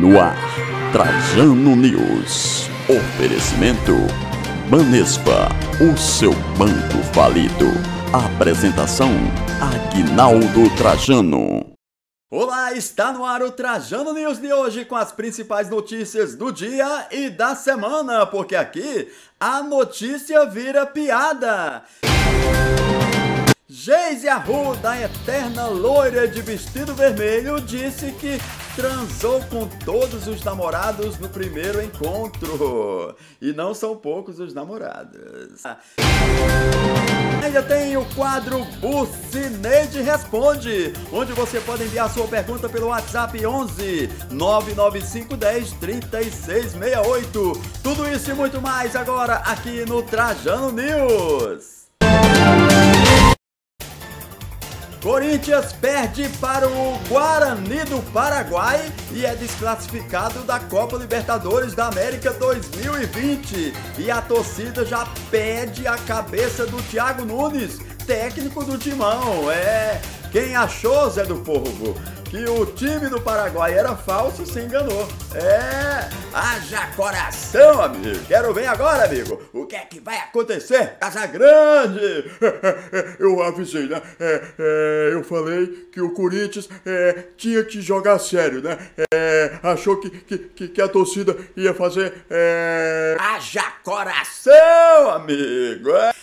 No ar, Trajano News. Oferecimento Banespa, o seu banco falido. Apresentação Agnaldo Trajano. Olá, está no ar o Trajano News de hoje com as principais notícias do dia e da semana, porque aqui a notícia vira piada. Geise Arruda, a eterna loira de vestido vermelho, disse que transou com todos os namorados no primeiro encontro. E não são poucos os namorados. Ainda tem o quadro Bucineide Responde, onde você pode enviar sua pergunta pelo WhatsApp 11 995 10 3668. Tudo isso e muito mais agora aqui no Trajano News. Corinthians perde para o Guarani do Paraguai e é desclassificado da Copa Libertadores da América 2020. E a torcida já pede a cabeça do Thiago Nunes, técnico do Timão. É, quem achou, Zé do Povo, que o time do Paraguai era falso se enganou. É, haja coração, amigo. Quero ver agora, amigo. O que é que vai acontecer? Casa Grande! Eu avisei, né? É, é, eu falei que o Corinthians é, tinha que jogar sério, né? É, achou que, que, que, a torcida ia fazer. É... Haja coração, amigo! É.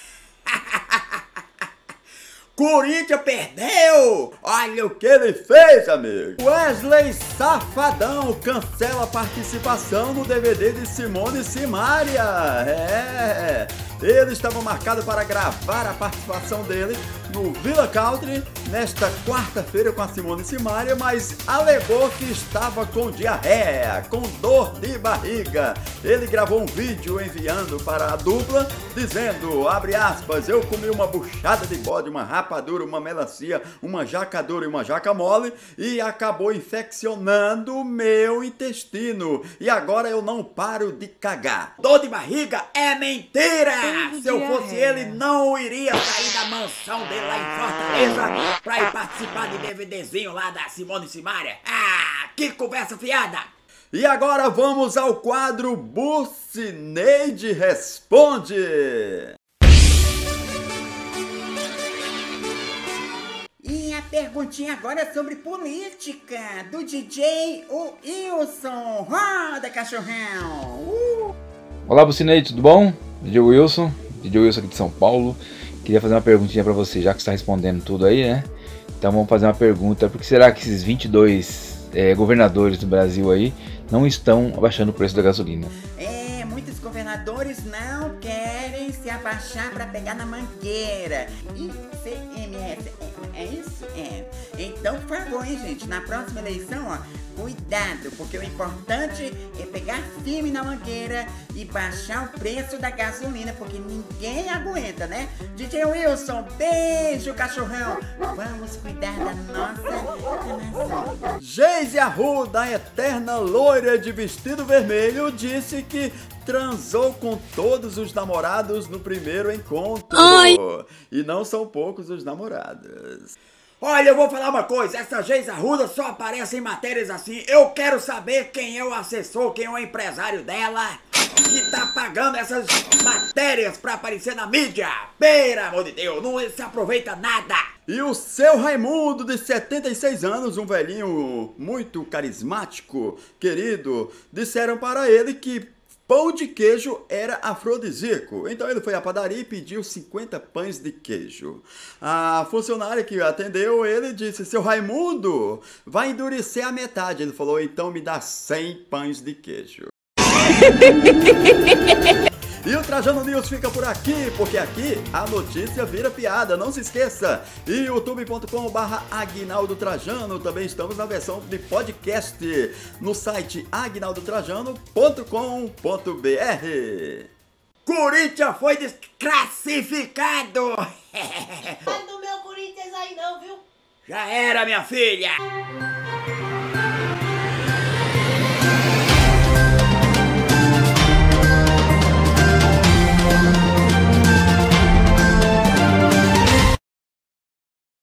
Corinthians perdeu! Olha o que ele fez, amigo! Wesley Safadão cancela a participação no DVD de Simone Simaria. É, ele estava marcado para gravar a participação dele no Villa Country nesta quarta-feira com a Simone Simaria, mas alegou que estava com diarreia, com dor de barriga. Ele gravou um vídeo enviando para a dupla dizendo, abre aspas, eu comi uma buchada de bode, uma rapadura, uma melancia, uma jaca dura e uma jaca mole e acabou infeccionando o meu intestino. E agora eu não paro de cagar. Dor de barriga é mentira! Se eu fosse ele, não iria sair da mansão dele lá em Fortaleza pra ir participar de DVDzinho lá da Simone Simaria. Ah, que conversa fiada! E agora vamos ao quadro Bucineide Responde! E a perguntinha agora é sobre política, do DJ o Wilson. Roda, cachorrão! Uh! Olá, Bucineide, tudo bom? DJ Wilson, DJ Wilson aqui de São Paulo. Queria fazer uma perguntinha para você, já que está respondendo tudo aí, né? Então vamos fazer uma pergunta: por que será que esses 22 é, governadores do Brasil aí não estão abaixando o preço da gasolina? É, muitos governadores não querem se abaixar para pegar na mangueira. ICMS, é, é isso? É. Então, por favor, hein, gente, na próxima eleição, ó, cuidado, porque o importante é pegar firme na mangueira e baixar o preço da gasolina, porque ninguém aguenta, né? DJ Wilson, beijo, cachorrão. Vamos cuidar da nossa nação. Geise Arruda, a eterna loira de vestido vermelho, disse que transou com todos os namorados no primeiro encontro. Ai. E não são poucos os namorados. Olha, eu vou falar uma coisa, essa Geisa Arruda só aparece em matérias assim. Eu quero saber quem é o assessor, quem é o empresário dela que tá pagando essas matérias pra aparecer na mídia. Pelo amor de Deus, não se aproveita nada. E o seu Raimundo, de 76 anos, um velhinho muito carismático, querido, disseram para ele que Pão de queijo era afrodisíaco, então ele foi à padaria e pediu 50 pães de queijo. A funcionária que atendeu ele disse: Seu Raimundo, vai endurecer a metade. Ele falou: Então me dá 100 pães de queijo. E o Trajano News fica por aqui, porque aqui a notícia vira piada. Não se esqueça, youtube.com barra Agnaldo Trajano. Também estamos na versão de podcast no site agnaldotrajano.com.br. Corinthians foi desclassificado! Não do meu Corinthians aí não, viu? Já era, minha filha!